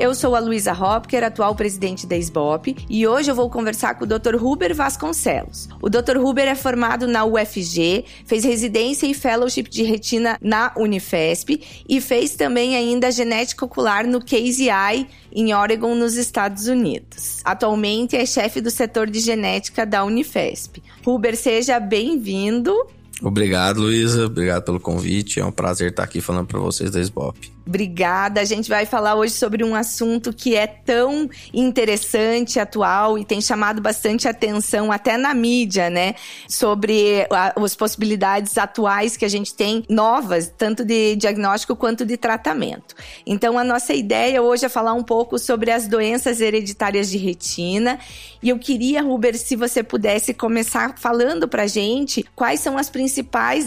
Eu sou a Luísa Hopker, atual presidente da SBOP, e hoje eu vou conversar com o Dr. Huber Vasconcelos. O Dr. Huber é formado na UFG, fez residência e fellowship de retina na Unifesp e fez também ainda genética ocular no Eye em Oregon, nos Estados Unidos. Atualmente é chefe do setor de genética da Unifesp. Huber, seja bem-vindo. Obrigado, Luísa. Obrigado pelo convite. É um prazer estar aqui falando para vocês da SBOP. Obrigada. A gente vai falar hoje sobre um assunto que é tão interessante, atual e tem chamado bastante atenção até na mídia, né? Sobre a, as possibilidades atuais que a gente tem, novas, tanto de diagnóstico quanto de tratamento. Então, a nossa ideia hoje é falar um pouco sobre as doenças hereditárias de retina. E eu queria, Ruber, se você pudesse começar falando pra gente quais são as principais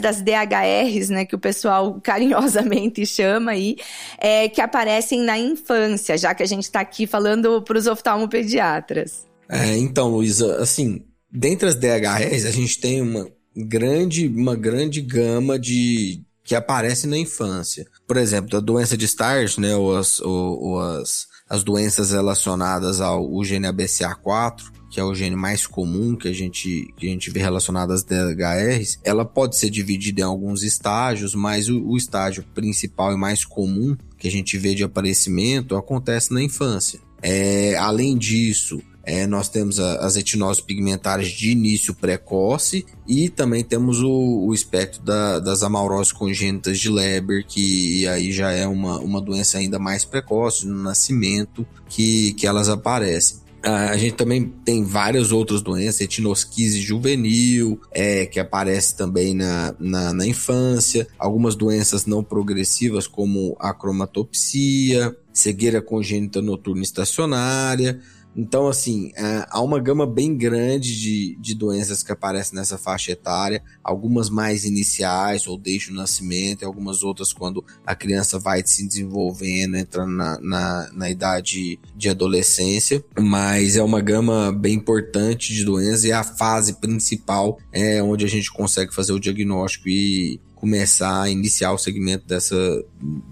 das DHRs, né? Que o pessoal carinhosamente chama aí é, que aparecem na infância, já que a gente está aqui falando para os oftalmopediatras. É, então, Luísa, assim, dentre as DHRs, a gente tem uma grande, uma grande gama de que aparece na infância. Por exemplo, a doença de Starch, né, ou as, ou, ou as, as doenças relacionadas ao gene ABCA4, que é o gene mais comum que a gente, que a gente vê relacionado às DHRs, ela pode ser dividida em alguns estágios, mas o, o estágio principal e mais comum que a gente vê de aparecimento acontece na infância. É, além disso, é, nós temos a, as etinoses pigmentares de início precoce e também temos o, o espectro da, das amauroses congênitas de Leber, que aí já é uma, uma doença ainda mais precoce, no nascimento que, que elas aparecem. A gente também tem várias outras doenças, etinosquise juvenil, é, que aparece também na, na, na infância, algumas doenças não progressivas, como a cromatopsia, cegueira congênita noturna estacionária, então, assim, é, há uma gama bem grande de, de doenças que aparecem nessa faixa etária, algumas mais iniciais ou desde o nascimento, e algumas outras quando a criança vai se desenvolvendo, entrando na, na, na idade de adolescência, mas é uma gama bem importante de doenças e a fase principal é onde a gente consegue fazer o diagnóstico e começar a iniciar o segmento dessa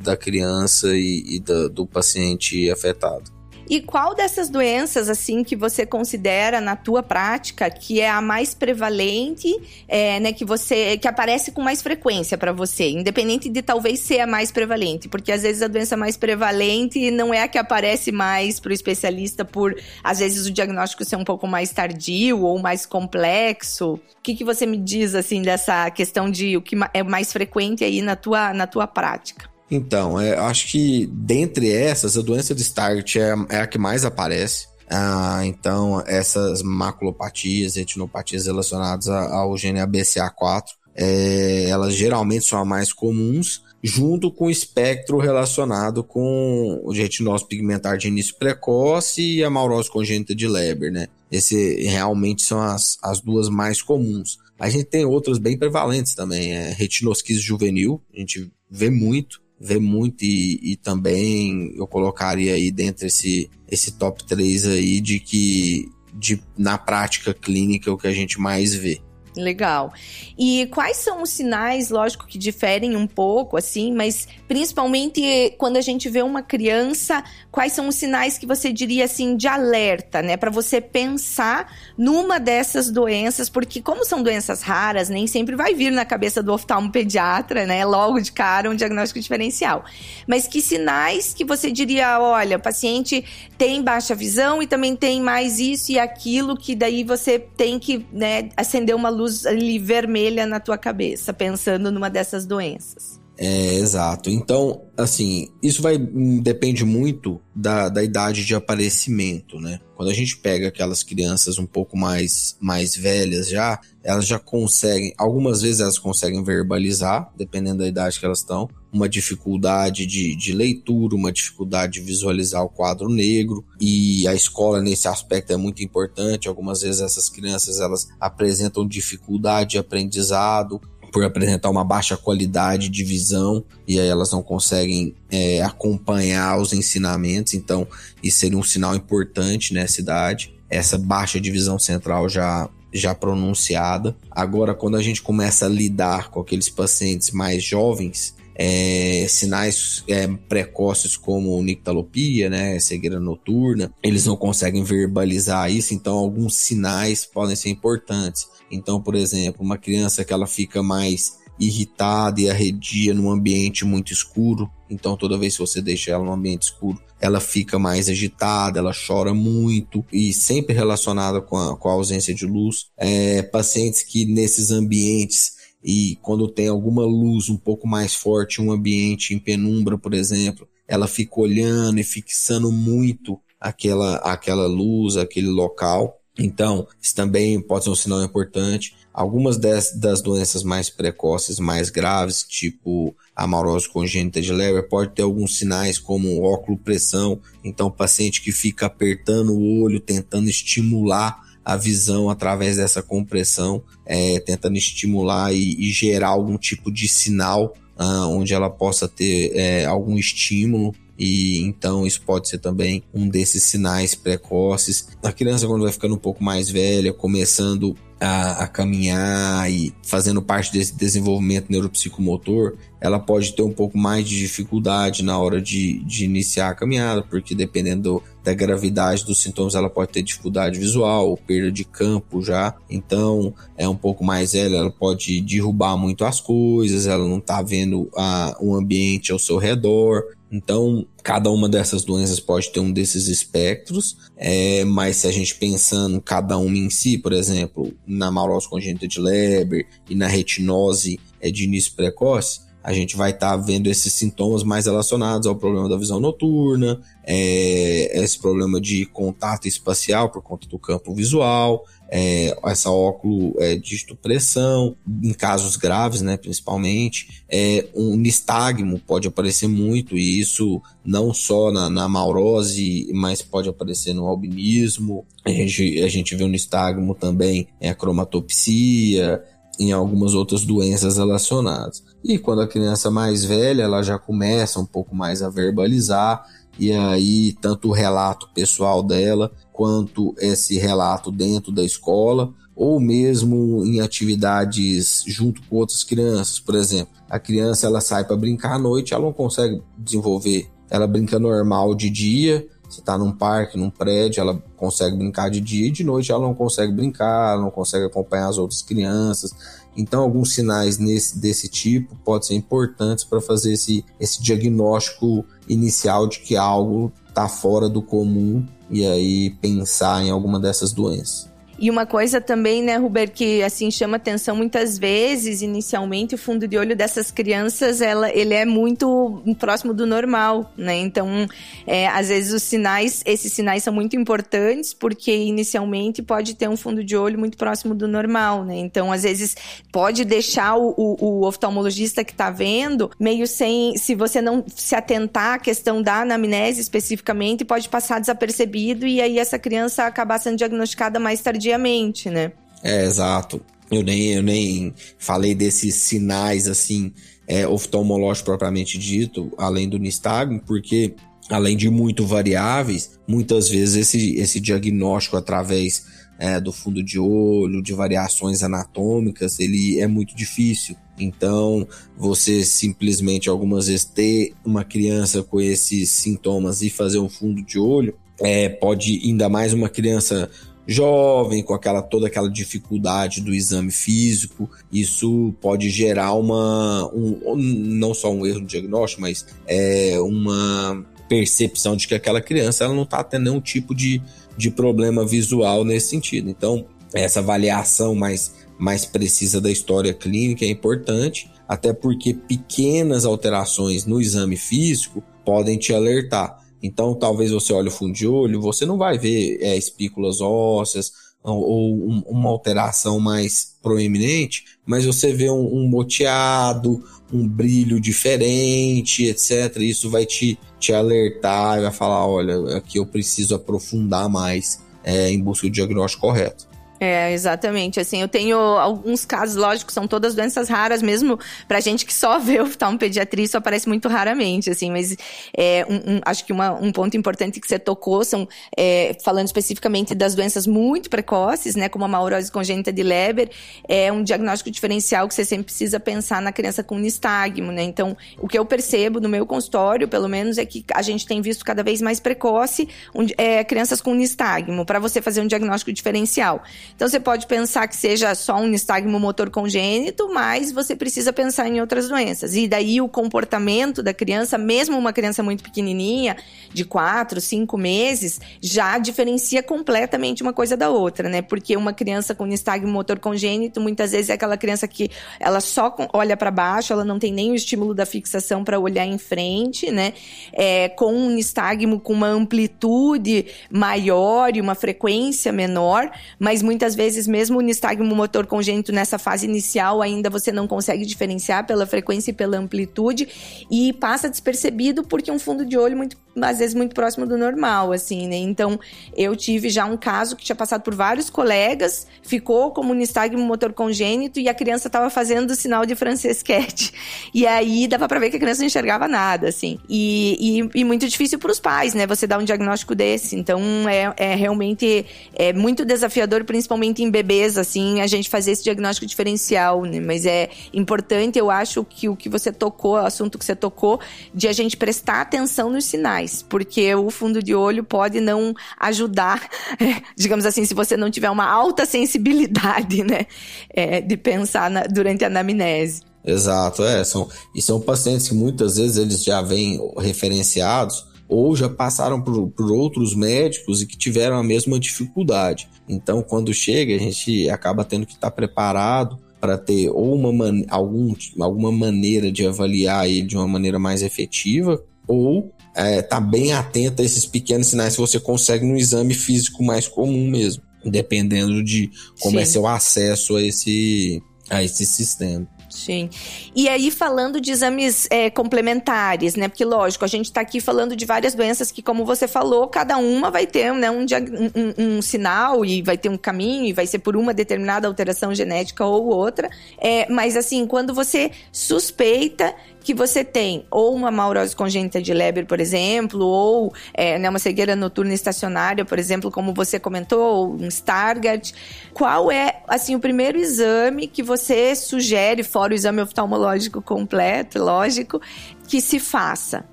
da criança e, e da, do paciente afetado. E qual dessas doenças, assim, que você considera na tua prática que é a mais prevalente, é, né, que você que aparece com mais frequência para você, independente de talvez ser a mais prevalente, porque às vezes a doença mais prevalente não é a que aparece mais para o especialista por às vezes o diagnóstico ser um pouco mais tardio ou mais complexo. O que, que você me diz assim dessa questão de o que é mais frequente aí na tua na tua prática? Então, é, acho que dentre essas, a doença de Stargardt é, é a que mais aparece. Ah, então, essas maculopatias, retinopatias relacionadas ao gene ABCA4, é, elas geralmente são as mais comuns, junto com o espectro relacionado com o retinose pigmentar de início precoce e a maurose congênita de Leber, né? Esse realmente são as, as duas mais comuns. A gente tem outras bem prevalentes também, é retinosquise juvenil, a gente vê muito, vê muito e, e, também eu colocaria aí dentro esse, esse top 3 aí de que de, na prática clínica é o que a gente mais vê. Legal. E quais são os sinais, lógico que diferem um pouco, assim, mas principalmente quando a gente vê uma criança, quais são os sinais que você diria assim de alerta, né, para você pensar numa dessas doenças, porque como são doenças raras, nem sempre vai vir na cabeça do oftalmopediatra, né, logo de cara um diagnóstico diferencial. Mas que sinais que você diria, olha, o paciente tem baixa visão e também tem mais isso e aquilo que daí você tem que, né, acender uma luz luz ali vermelha na tua cabeça, pensando numa dessas doenças. É, exato. Então, assim, isso vai hum, depende muito da, da idade de aparecimento, né? Quando a gente pega aquelas crianças um pouco mais, mais velhas já, elas já conseguem, algumas vezes elas conseguem verbalizar, dependendo da idade que elas estão, uma dificuldade de, de leitura, uma dificuldade de visualizar o quadro negro e a escola nesse aspecto é muito importante. Algumas vezes essas crianças elas apresentam dificuldade de aprendizado por apresentar uma baixa qualidade de visão e aí elas não conseguem é, acompanhar os ensinamentos. Então isso seria um sinal importante nessa idade. Essa baixa divisão central já já pronunciada. Agora, quando a gente começa a lidar com aqueles pacientes mais jovens, é, sinais é, precoces como nictalopia, né, cegueira noturna, eles não conseguem verbalizar isso, então alguns sinais podem ser importantes. Então, por exemplo, uma criança que ela fica mais irritada e arredia num ambiente muito escuro, então toda vez que você deixa ela num ambiente escuro, ela fica mais agitada, ela chora muito e sempre relacionada com a, com a ausência de luz. É, pacientes que nesses ambientes e quando tem alguma luz um pouco mais forte, um ambiente em penumbra, por exemplo, ela fica olhando e fixando muito aquela, aquela luz, aquele local. Então, isso também pode ser um sinal importante. Algumas das, das doenças mais precoces, mais graves, tipo a maurose congênita de Leber, pode ter alguns sinais como óculo pressão. Então, o paciente que fica apertando o olho, tentando estimular a visão através dessa compressão, é, tentando estimular e, e, gerar algum tipo de sinal uh, onde ela possa ter é, algum estímulo. E então isso pode ser também um desses sinais precoces. A criança, quando vai ficando um pouco mais velha, começando a, a, caminhar e fazendo parte desse desenvolvimento neuropsicomotor, ela pode ter um pouco mais de dificuldade na hora de, de iniciar a caminhada, porque dependendo da gravidade dos sintomas, ela pode ter dificuldade visual, perda de campo já. Então, é um pouco mais velha, ela pode derrubar muito as coisas, ela não está vendo a, o ambiente ao seu redor. Então, cada uma dessas doenças pode ter um desses espectros, é, mas se a gente pensando cada uma em si, por exemplo, na maurose congênita de Leber e na retinose é, de início precoce, a gente vai estar tá vendo esses sintomas mais relacionados ao problema da visão noturna, é, esse problema de contato espacial por conta do campo visual, é, essa óculo é, pressão, em casos graves, né, principalmente, é, um nistagmo pode aparecer muito, e isso não só na, na maurose, mas pode aparecer no albinismo, a gente, a gente vê o nistagmo também, é a cromatopsia, em algumas outras doenças relacionadas. E quando a criança mais velha, ela já começa um pouco mais a verbalizar, e aí tanto o relato pessoal dela quanto esse relato dentro da escola ou mesmo em atividades junto com outras crianças, por exemplo, a criança ela sai para brincar à noite, ela não consegue desenvolver, ela brinca normal de dia, você está num parque, num prédio, ela consegue brincar de dia e de noite ela não consegue brincar, ela não consegue acompanhar as outras crianças. Então, alguns sinais nesse, desse tipo podem ser importantes para fazer esse, esse diagnóstico inicial de que algo está fora do comum e aí pensar em alguma dessas doenças. E uma coisa também, né, Ruber, que assim chama atenção muitas vezes, inicialmente, o fundo de olho dessas crianças, ela, ele é muito próximo do normal, né? Então, é, às vezes os sinais, esses sinais são muito importantes, porque inicialmente pode ter um fundo de olho muito próximo do normal, né? Então, às vezes, pode deixar o, o, o oftalmologista que está vendo meio sem, se você não se atentar à questão da anamnese especificamente, pode passar desapercebido e aí essa criança acabar sendo diagnosticada mais tardiamente tardiamente, né? É, exato. Eu nem, eu nem falei desses sinais, assim, é, oftalmológicos propriamente dito, além do nistagmo, porque além de muito variáveis, muitas vezes esse, esse diagnóstico através é, do fundo de olho, de variações anatômicas, ele é muito difícil. Então, você simplesmente algumas vezes ter uma criança com esses sintomas e fazer um fundo de olho, é, pode ainda mais uma criança jovem, com aquela toda aquela dificuldade do exame físico, isso pode gerar uma um, não só um erro no diagnóstico, mas é uma percepção de que aquela criança ela não está tendo nenhum tipo de, de problema visual nesse sentido. Então, essa avaliação mais, mais precisa da história clínica é importante, até porque pequenas alterações no exame físico podem te alertar. Então, talvez você olhe o fundo de olho, você não vai ver é, espículas ósseas, ou um, uma alteração mais proeminente, mas você vê um, um moteado, um brilho diferente, etc. Isso vai te, te alertar e vai falar: olha, aqui eu preciso aprofundar mais é, em busca do diagnóstico correto. É, exatamente. Assim, eu tenho alguns casos, lógico, são todas doenças raras, mesmo pra gente que só vê oftalmopediatria, isso aparece muito raramente, assim, mas é, um, um, acho que uma, um ponto importante que você tocou são, é, falando especificamente das doenças muito precoces, né, como a maurose congênita de Leber, é um diagnóstico diferencial que você sempre precisa pensar na criança com nistagmo, né, então, o que eu percebo no meu consultório, pelo menos, é que a gente tem visto cada vez mais precoce um, é, crianças com nistagmo, para você fazer um diagnóstico diferencial. Então você pode pensar que seja só um nistagmo motor congênito, mas você precisa pensar em outras doenças. E daí o comportamento da criança, mesmo uma criança muito pequenininha, de 4, 5 meses, já diferencia completamente uma coisa da outra, né? Porque uma criança com nistagmo motor congênito, muitas vezes é aquela criança que ela só olha para baixo, ela não tem nem o estímulo da fixação para olhar em frente, né? É, com um nistagmo com uma amplitude maior e uma frequência menor, mas muitas muitas vezes, mesmo o nistagmo motor congênito nessa fase inicial, ainda você não consegue diferenciar pela frequência e pela amplitude e passa despercebido porque um fundo de olho muito às vezes muito próximo do normal, assim, né? Então, eu tive já um caso que tinha passado por vários colegas, ficou como nistagmo motor congênito e a criança estava fazendo o sinal de francesquete. E aí dava para ver que a criança não enxergava nada, assim. E, e, e muito difícil para os pais, né? Você dar um diagnóstico desse. Então, é, é realmente é muito desafiador, principalmente em bebês, assim, a gente fazer esse diagnóstico diferencial, né? Mas é importante, eu acho que o que você tocou, o assunto que você tocou, de a gente prestar atenção nos sinais porque o fundo de olho pode não ajudar, é, digamos assim, se você não tiver uma alta sensibilidade, né, é, de pensar na, durante a anamnese. Exato, é, são, e são pacientes que muitas vezes eles já vêm referenciados ou já passaram por, por outros médicos e que tiveram a mesma dificuldade. Então, quando chega, a gente acaba tendo que estar preparado para ter ou uma man algum, alguma maneira de avaliar ele de uma maneira mais efetiva, ou é, tá bem atento a esses pequenos sinais que você consegue no exame físico mais comum mesmo, dependendo de como é Sim. é seu acesso a esse, a esse sistema. Sim. E aí, falando de exames é, complementares, né? Porque, lógico, a gente está aqui falando de várias doenças que, como você falou, cada uma vai ter né, um, um, um, sinal e vai ter um caminho e vai ser por uma determinada alteração genética ou outra. É, mas, assim, quando você suspeita que você tem ou uma maurose congênita de Leber, por exemplo, ou é, né, uma cegueira noturna estacionária, por exemplo, como você comentou, ou um Stargardt, qual é, assim, o primeiro exame que você sugere, fora o exame oftalmológico completo, lógico, que se faça?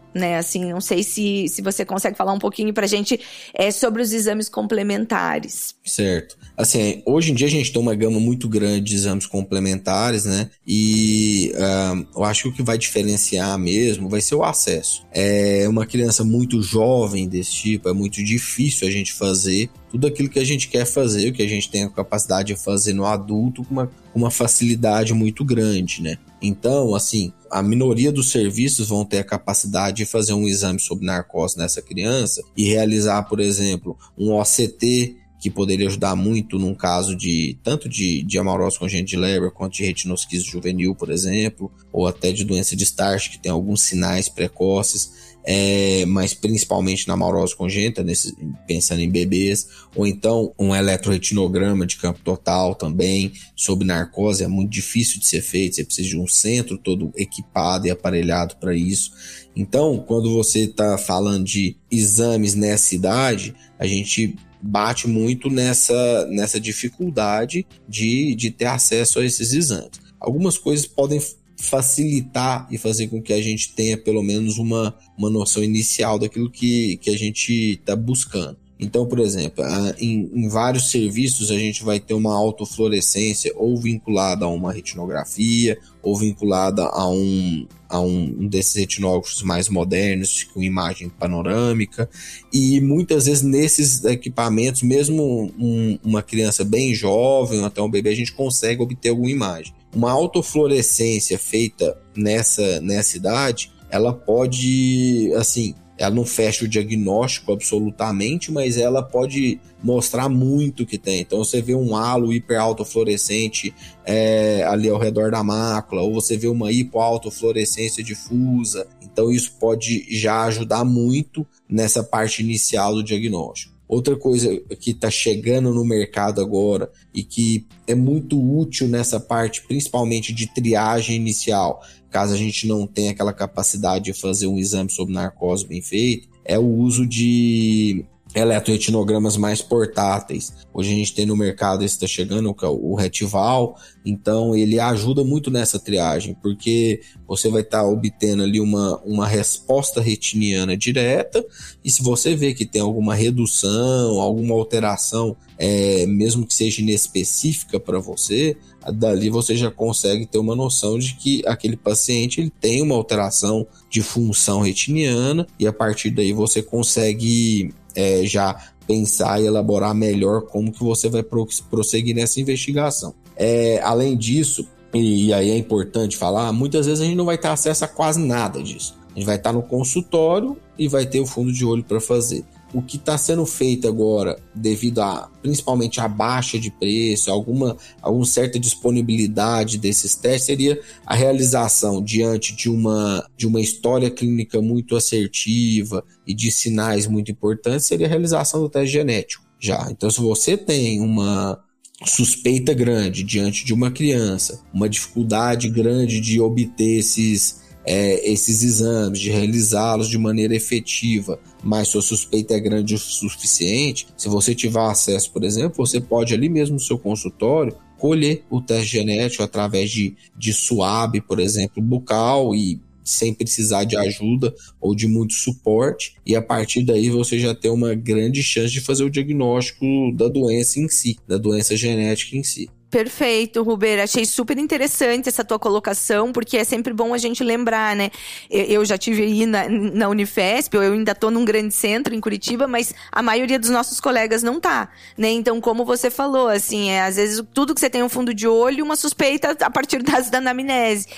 Né? Assim, não sei se, se você consegue falar um pouquinho pra gente é, sobre os exames complementares. Certo. Assim, hoje em dia a gente tem uma gama muito grande de exames complementares, né? E uh, eu acho que o que vai diferenciar mesmo vai ser o acesso. É uma criança muito jovem desse tipo, é muito difícil a gente fazer tudo aquilo que a gente quer fazer, o que a gente tem a capacidade de fazer no adulto com uma, uma facilidade muito grande, né? Então, assim, a minoria dos serviços vão ter a capacidade de fazer um exame sobre narcose nessa criança e realizar, por exemplo, um OCT que poderia ajudar muito num caso de tanto de, de amarose congênita de Leber quanto de retinosquise juvenil, por exemplo, ou até de doença de Starch, que tem alguns sinais precoces é, mas principalmente na maurose congênita, nesse, pensando em bebês, ou então um eletroretinograma de campo total também, sob narcose, é muito difícil de ser feito, você precisa de um centro todo equipado e aparelhado para isso. Então, quando você está falando de exames nessa idade, a gente bate muito nessa, nessa dificuldade de, de ter acesso a esses exames. Algumas coisas podem facilitar e fazer com que a gente tenha pelo menos uma, uma noção inicial daquilo que, que a gente está buscando. Então, por exemplo, em, em, vários serviços a gente vai ter uma autofluorescência ou vinculada a uma retinografia ou vinculada a um, a um desses retinógrafos mais modernos com imagem panorâmica e muitas vezes nesses equipamentos, mesmo um, uma criança bem jovem até um bebê, a gente consegue obter alguma imagem uma autofluorescência feita nessa, nessa idade, ela pode, assim, ela não fecha o diagnóstico absolutamente, mas ela pode mostrar muito que tem. Então você vê um halo hiperautofluorescente é, ali ao redor da mácula, ou você vê uma hipoautofluorescência difusa. Então isso pode já ajudar muito nessa parte inicial do diagnóstico. Outra coisa que está chegando no mercado agora e que é muito útil nessa parte, principalmente de triagem inicial, caso a gente não tenha aquela capacidade de fazer um exame sob narcose bem feito, é o uso de eletroretinogramas mais portáteis. Hoje a gente tem no mercado, esse está chegando, que é o Retival, então ele ajuda muito nessa triagem, porque você vai estar tá obtendo ali uma, uma resposta retiniana direta, e se você vê que tem alguma redução, alguma alteração, é, mesmo que seja inespecífica para você, dali você já consegue ter uma noção de que aquele paciente ele tem uma alteração de função retiniana, e a partir daí você consegue é, já pensar e elaborar melhor como que você vai prosseguir nessa investigação. É, além disso, e aí é importante falar, muitas vezes a gente não vai ter acesso a quase nada disso. A gente vai estar no consultório e vai ter o fundo de olho para fazer o que está sendo feito agora, devido a principalmente a baixa de preço, alguma, alguma certa disponibilidade desses testes, seria a realização diante de uma, de uma história clínica muito assertiva e de sinais muito importantes, seria a realização do teste genético. Já. Então, se você tem uma suspeita grande diante de uma criança, uma dificuldade grande de obter esses é, esses exames, de realizá-los de maneira efetiva, mas sua suspeita é grande o suficiente, se você tiver acesso, por exemplo, você pode ali mesmo no seu consultório colher o teste genético através de, de SUAB, por exemplo, bucal e sem precisar de ajuda ou de muito suporte, e a partir daí você já tem uma grande chance de fazer o diagnóstico da doença em si, da doença genética em si. Perfeito, Ruber. Achei super interessante essa tua colocação, porque é sempre bom a gente lembrar, né? Eu já tive aí na, na Unifesp, eu ainda estou num grande centro em Curitiba, mas a maioria dos nossos colegas não tá, né? Então, como você falou, assim, é, às vezes tudo que você tem um fundo de olho, uma suspeita a partir das da anamnese.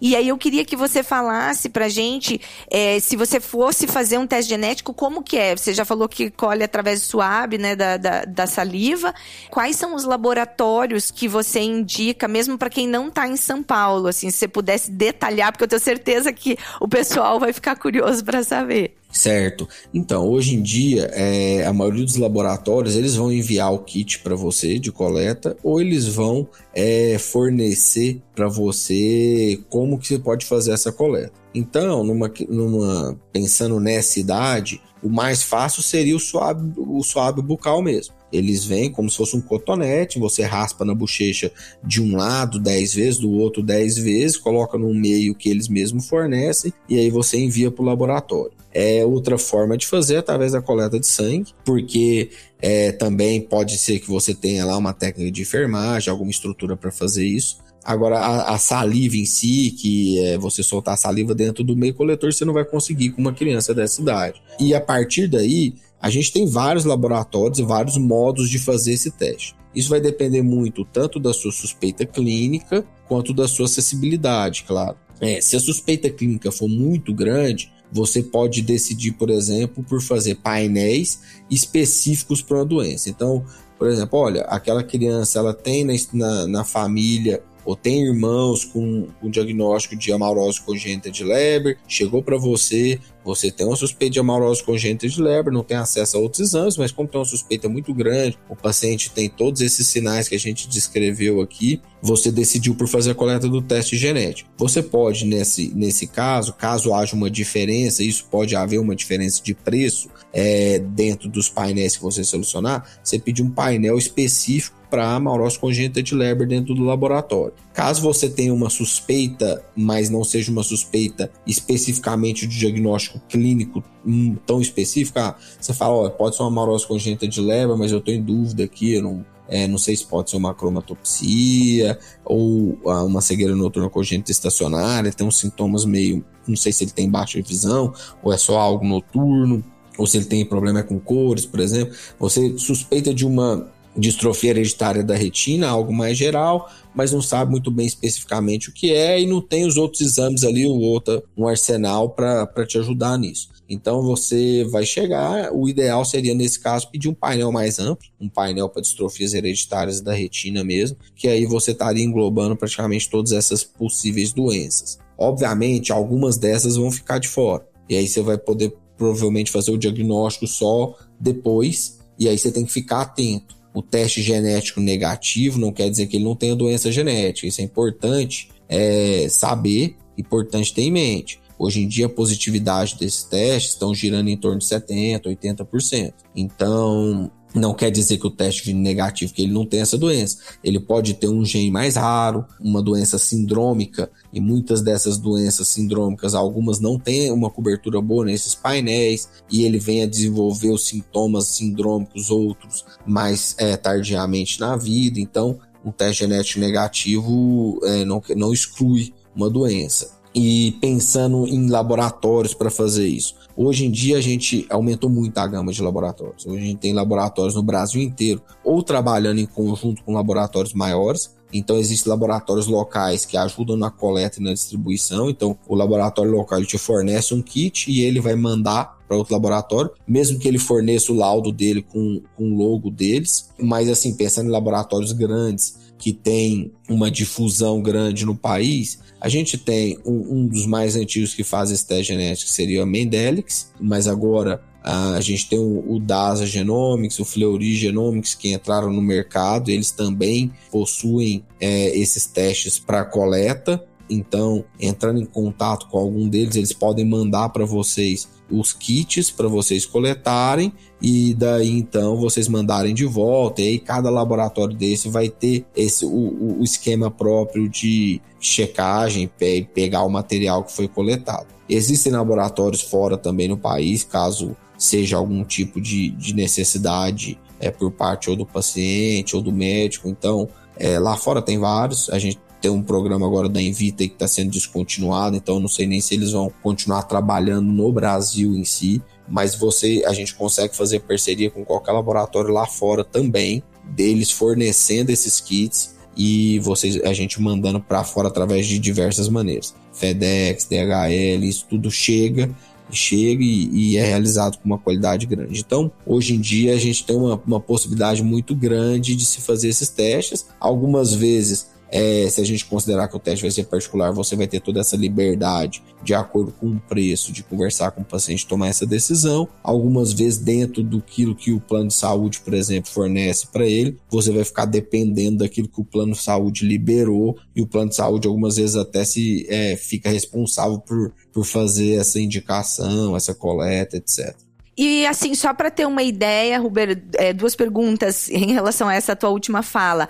E aí eu queria que você falasse pra gente, é, se você fosse fazer um teste genético, como que é? Você já falou que colhe através do SUAB, né, da, da, da saliva. Quais são os laboratórios que você indica, mesmo para quem não está em São Paulo, assim, se você pudesse detalhar, porque eu tenho certeza que o pessoal vai ficar curioso para saber. Certo. Então, hoje em dia, é, a maioria dos laboratórios eles vão enviar o kit para você de coleta ou eles vão é, fornecer para você como que você pode fazer essa coleta. Então, numa, numa, pensando nessa idade, o mais fácil seria o suave, o suave bucal mesmo. Eles vêm como se fosse um cotonete, você raspa na bochecha de um lado 10 vezes, do outro 10 vezes, coloca no meio que eles mesmos fornecem e aí você envia para o laboratório. É outra forma de fazer através da coleta de sangue, porque é, também pode ser que você tenha lá uma técnica de enfermagem, alguma estrutura para fazer isso. Agora, a, a, saliva em si, que é você soltar a saliva dentro do meio coletor, você não vai conseguir com uma criança dessa idade. E a partir daí, a gente tem vários laboratórios e vários modos de fazer esse teste. Isso vai depender muito tanto da sua suspeita clínica quanto da sua acessibilidade, claro. É, se a suspeita clínica for muito grande, você pode decidir, por exemplo, por fazer painéis específicos para uma doença. Então, por exemplo, olha, aquela criança ela tem na, na, na família ou tem irmãos com um diagnóstico de amarose congênita de Leber, chegou para você, você tem uma suspeita de amarose congênita de Leber, não tem acesso a outros exames, mas como tem uma suspeita muito grande, o paciente tem todos esses sinais que a gente descreveu aqui, você decidiu por fazer a coleta do teste genético. Você pode, nesse, nesse caso, caso haja uma diferença, isso pode haver uma diferença de preço é, dentro dos painéis que você selecionar, você pedir um painel específico para amaurose congênita de Leber dentro do laboratório. Caso você tenha uma suspeita, mas não seja uma suspeita especificamente de diagnóstico clínico hum, tão específico, ah, você fala, pode ser uma amaurose congênita de Leber, mas eu estou em dúvida aqui, eu não, é, não sei se pode ser uma cromatopsia ou ah, uma cegueira noturna congênita estacionária, tem uns sintomas meio, não sei se ele tem baixa visão ou é só algo noturno, ou se ele tem problema com cores, por exemplo. Você suspeita de uma distrofia hereditária da retina, algo mais geral, mas não sabe muito bem especificamente o que é e não tem os outros exames ali, o outro, um arsenal para te ajudar nisso. Então você vai chegar, o ideal seria nesse caso pedir um painel mais amplo, um painel para distrofias hereditárias da retina mesmo, que aí você estaria englobando praticamente todas essas possíveis doenças. Obviamente, algumas dessas vão ficar de fora. E aí você vai poder provavelmente fazer o diagnóstico só depois, e aí você tem que ficar atento o teste genético negativo não quer dizer que ele não tenha doença genética. Isso é importante é, saber, importante ter em mente. Hoje em dia, a positividade desses testes estão girando em torno de 70%, 80%. Então, não quer dizer que o teste negativo, que ele não tem essa doença. Ele pode ter um gene mais raro, uma doença sindrômica, e muitas dessas doenças sindrômicas, algumas não têm uma cobertura boa nesses painéis, e ele vem a desenvolver os sintomas sindrômicos, outros mais é, tardiamente na vida. Então, um teste genético negativo é, não, não exclui uma doença e pensando em laboratórios para fazer isso. Hoje em dia a gente aumentou muito a gama de laboratórios. Hoje a gente tem laboratórios no Brasil inteiro, ou trabalhando em conjunto com laboratórios maiores. Então existem laboratórios locais que ajudam na coleta e na distribuição. Então o laboratório local te fornece um kit e ele vai mandar para outro laboratório, mesmo que ele forneça o laudo dele com, com o logo deles. Mas assim, pensando em laboratórios grandes que tem uma difusão grande no país, a gente tem um, um dos mais antigos que faz esse teste genético, que seria a Mendelix, mas agora a gente tem o, o DASA Genomics, o Fleury Genomics, que entraram no mercado, eles também possuem é, esses testes para coleta. Então, entrando em contato com algum deles, eles podem mandar para vocês os kits para vocês coletarem e daí então vocês mandarem de volta. E aí cada laboratório desse vai ter esse o, o esquema próprio de checagem e pegar o material que foi coletado. Existem laboratórios fora também no país, caso seja algum tipo de, de necessidade é, por parte ou do paciente ou do médico. Então, é, lá fora tem vários. A gente tem um programa agora da Invita que está sendo descontinuado, então não sei nem se eles vão continuar trabalhando no Brasil em si, mas você a gente consegue fazer parceria com qualquer laboratório lá fora também, deles fornecendo esses kits e vocês a gente mandando para fora através de diversas maneiras. FedEx, DHL, isso tudo chega chega e, e, é realizado com uma qualidade grande. Então, hoje em dia, a gente tem uma, uma possibilidade muito grande de se fazer esses testes. Algumas vezes é, se a gente considerar que o teste vai ser particular, você vai ter toda essa liberdade de acordo com o preço, de conversar com o paciente, tomar essa decisão. Algumas vezes, dentro do que o plano de saúde, por exemplo, fornece para ele, você vai ficar dependendo daquilo que o plano de saúde liberou, e o plano de saúde, algumas vezes, até se é, fica responsável por, por fazer essa indicação, essa coleta, etc. E assim, só para ter uma ideia, Ruber, é, duas perguntas em relação a essa tua última fala.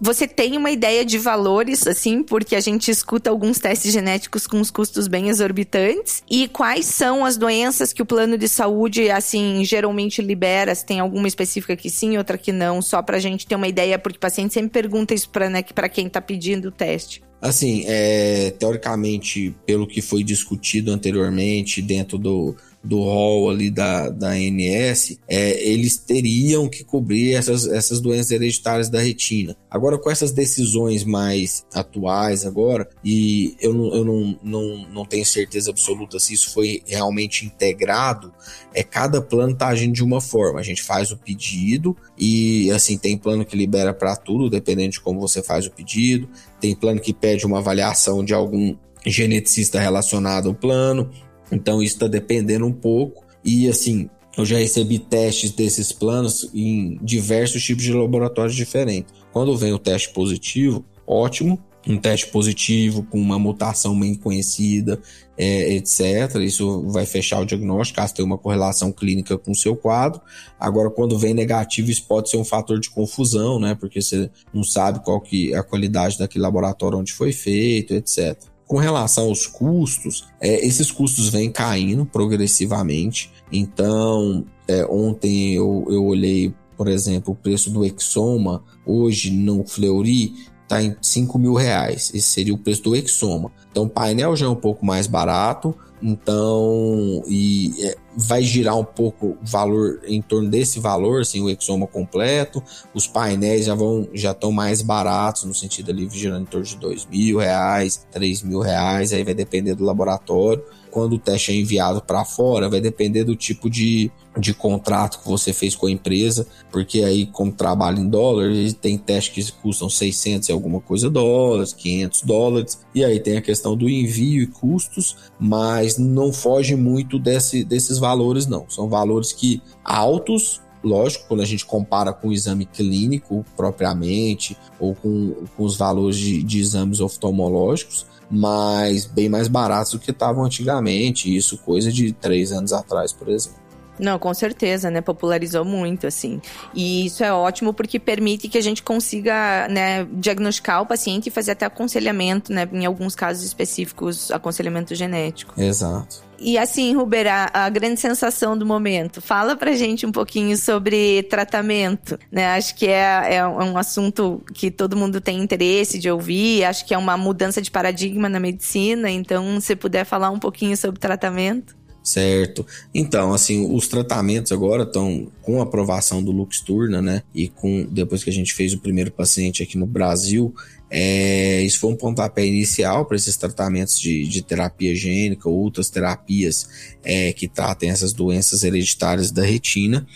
Você tem uma ideia de valores, assim, porque a gente escuta alguns testes genéticos com os custos bem exorbitantes. E quais são as doenças que o plano de saúde, assim, geralmente libera? Se tem alguma específica que sim, outra que não, só pra gente ter uma ideia, porque o paciente sempre pergunta isso pra, né, pra quem tá pedindo o teste. Assim, é, teoricamente, pelo que foi discutido anteriormente dentro do, do rol ali da, da ANS, é, eles teriam que cobrir essas, essas doenças hereditárias da retina. Agora, com essas decisões mais atuais agora, e eu não, eu não, não, não tenho certeza absoluta se isso foi realmente integrado, é cada plano tá agindo de uma forma. A gente faz o pedido e, assim, tem plano que libera para tudo, dependendo de como você faz o pedido. Tem plano que pede uma avaliação de algum geneticista relacionado ao plano. Então isso está dependendo um pouco. E assim, eu já recebi testes desses planos em diversos tipos de laboratórios diferentes. Quando vem o teste positivo, ótimo. Um teste positivo com uma mutação bem conhecida, é, etc. Isso vai fechar o diagnóstico, caso tenha uma correlação clínica com o seu quadro. Agora, quando vem negativo, isso pode ser um fator de confusão, né? Porque você não sabe qual que é a qualidade daquele laboratório onde foi feito, etc. Com relação aos custos, é, esses custos vêm caindo progressivamente. Então, é, ontem eu, eu olhei, por exemplo, o preço do Exoma, hoje no Fleury, está em 5 mil reais. Esse seria o preço do Exoma. Então, o painel já é um pouco mais barato. Então, e é, vai girar um pouco o valor em torno desse valor, assim, o exoma completo. Os painéis já vão já estão mais baratos no sentido ali girando em torno de dois mil reais, três mil reais. Aí vai depender do laboratório quando o teste é enviado para fora, vai depender do tipo de, de contrato que você fez com a empresa, porque aí, como trabalha em dólar, tem testes que custam 600 e alguma coisa dólares, 500 dólares, e aí tem a questão do envio e custos, mas não foge muito desse, desses valores, não. São valores que altos, Lógico, quando a gente compara com o exame clínico propriamente, ou com, com os valores de, de exames oftalmológicos, mas bem mais baratos do que estavam antigamente, isso coisa de três anos atrás, por exemplo. Não, com certeza, né? Popularizou muito, assim. E isso é ótimo porque permite que a gente consiga, né, diagnosticar o paciente e fazer até aconselhamento, né? Em alguns casos específicos, aconselhamento genético. Exato. E assim, Ruber, a, a, grande sensação do momento. Fala pra gente um pouquinho sobre tratamento, né? Acho que é, é um assunto que todo mundo tem interesse de ouvir. Acho que é uma mudança de paradigma na medicina. Então, se puder falar um pouquinho sobre tratamento. Certo. Então, assim, os tratamentos agora estão com a aprovação do Luxturna, né? E com depois que a gente fez o primeiro paciente aqui no Brasil, é, isso foi um pontapé inicial para esses tratamentos de, de, terapia gênica, outras terapias é, que tratem essas doenças hereditárias da retina.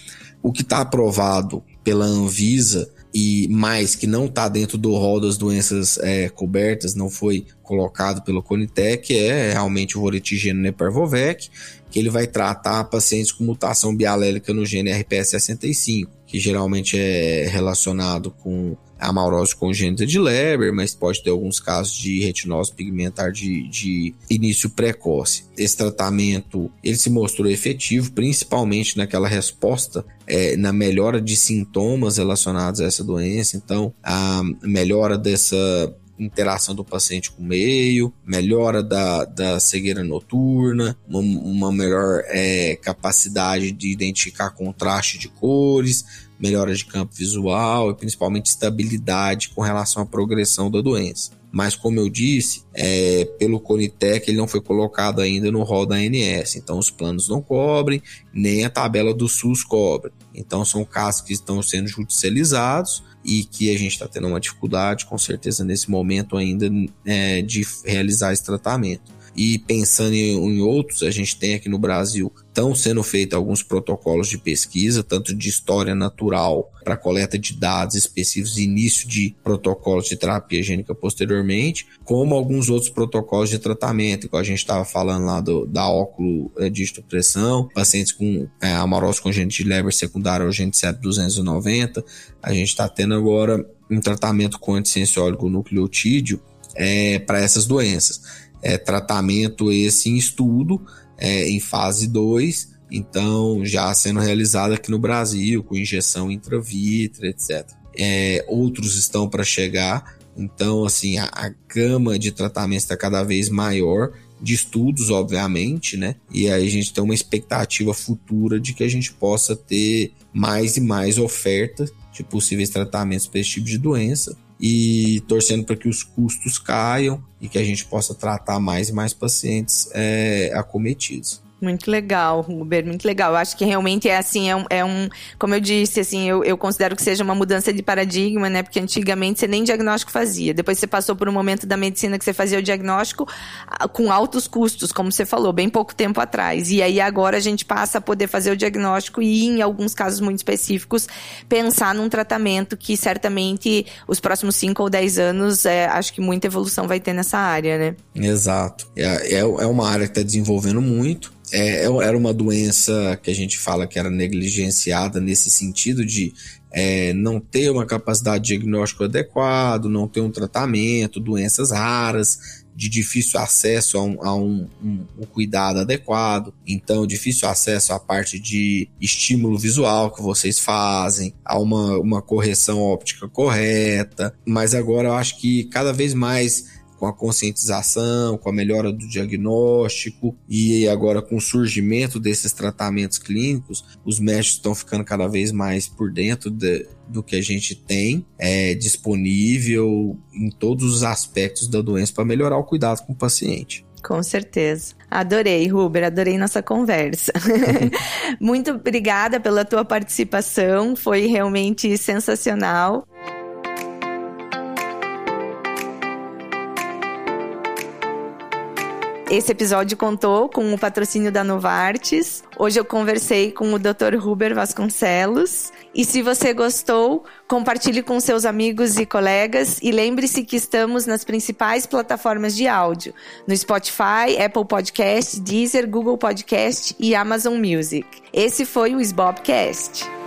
O que está aprovado pela Anvisa e mais que não está dentro do rol das doenças é, cobertas, não foi colocado pelo Conitec, é realmente o voretigeno Neparvovec, que ele vai tratar pacientes com mutação bialélica no gene RPS65, que geralmente é relacionado com amaurose congênita de Leber, mas pode ter alguns casos de retinose pigmentar de, de início precoce. Esse tratamento ele se mostrou efetivo, principalmente naquela resposta é, na melhora de sintomas relacionados a essa doença. Então, a melhora dessa interação do paciente com o meio, melhora da, da cegueira noturna, uma, uma melhor é, capacidade de identificar contraste de cores, melhora de campo visual e principalmente estabilidade com relação à progressão da doença. Mas, como eu disse, é, pelo Conitec ele não foi colocado ainda no rol da ANS. Então, os planos não cobrem, nem a tabela do SUS cobre. Então, são casos que estão sendo judicializados e que a gente está tendo uma dificuldade, com certeza, nesse momento ainda, é, de realizar esse tratamento. E pensando em, em outros, a gente tem aqui no Brasil, estão sendo feitos alguns protocolos de pesquisa, tanto de história natural para coleta de dados específicos início de protocolos de terapia gênica posteriormente, como alguns outros protocolos de tratamento, igual a gente estava falando lá do, da óculo é, de pressão, pacientes com é, amarose congênita de Leber secundário ao gene 290, a gente está tendo agora um tratamento com anticienciólico nucleotídeo é, para essas doenças é, tratamento esse em estudo, é, em fase 2, então já sendo realizado aqui no Brasil, com injeção intravítrea, etc. É, outros estão para chegar, então assim, a, a gama de tratamentos está cada vez maior, de estudos, obviamente, né? E aí a gente tem uma expectativa futura de que a gente possa ter mais e mais oferta de possíveis tratamentos para esse tipo de doença e torcendo para que os custos caiam e que a gente possa tratar mais e mais pacientes é, acometidos. Muito legal, Ruber, muito legal. Eu acho que realmente é assim, é um, é um como eu disse, assim, eu, eu considero que seja uma mudança de paradigma, né? Porque antigamente você nem diagnóstico fazia. Depois você passou por um momento da medicina que você fazia o diagnóstico ah, com altos custos, como você falou, bem pouco tempo atrás. E aí agora a gente passa a poder fazer o diagnóstico e, em alguns casos muito específicos, pensar num tratamento que certamente os próximos 5 ou 10 anos, é, acho que muita evolução vai ter nessa área, né? Exato. É, é, é uma área que está desenvolvendo muito é, é, era uma doença que a gente fala que era negligenciada nesse sentido de é, não ter uma capacidade de diagnóstico adequado, não ter um tratamento, doenças raras, de difícil acesso a, um, a um, um, um, cuidado adequado, então difícil acesso à parte de estímulo visual que vocês fazem, a uma, uma correção óptica correta, mas agora eu acho que cada vez mais com a conscientização, com a melhora do diagnóstico e agora com o surgimento desses tratamentos clínicos, os médicos estão ficando cada vez mais por dentro de, do que a gente tem é, disponível em todos os aspectos da doença para melhorar o cuidado com o paciente. Com certeza. Adorei, Ruber, adorei nossa conversa. Muito obrigada pela tua participação, foi realmente sensacional. Esse episódio contou com o patrocínio da Novartis. Hoje eu conversei com o Dr. Ruber Vasconcelos. E se você gostou, compartilhe com seus amigos e colegas e lembre-se que estamos nas principais plataformas de áudio: no Spotify, Apple Podcast, Deezer, Google Podcast e Amazon Music. Esse foi o Sbobcast.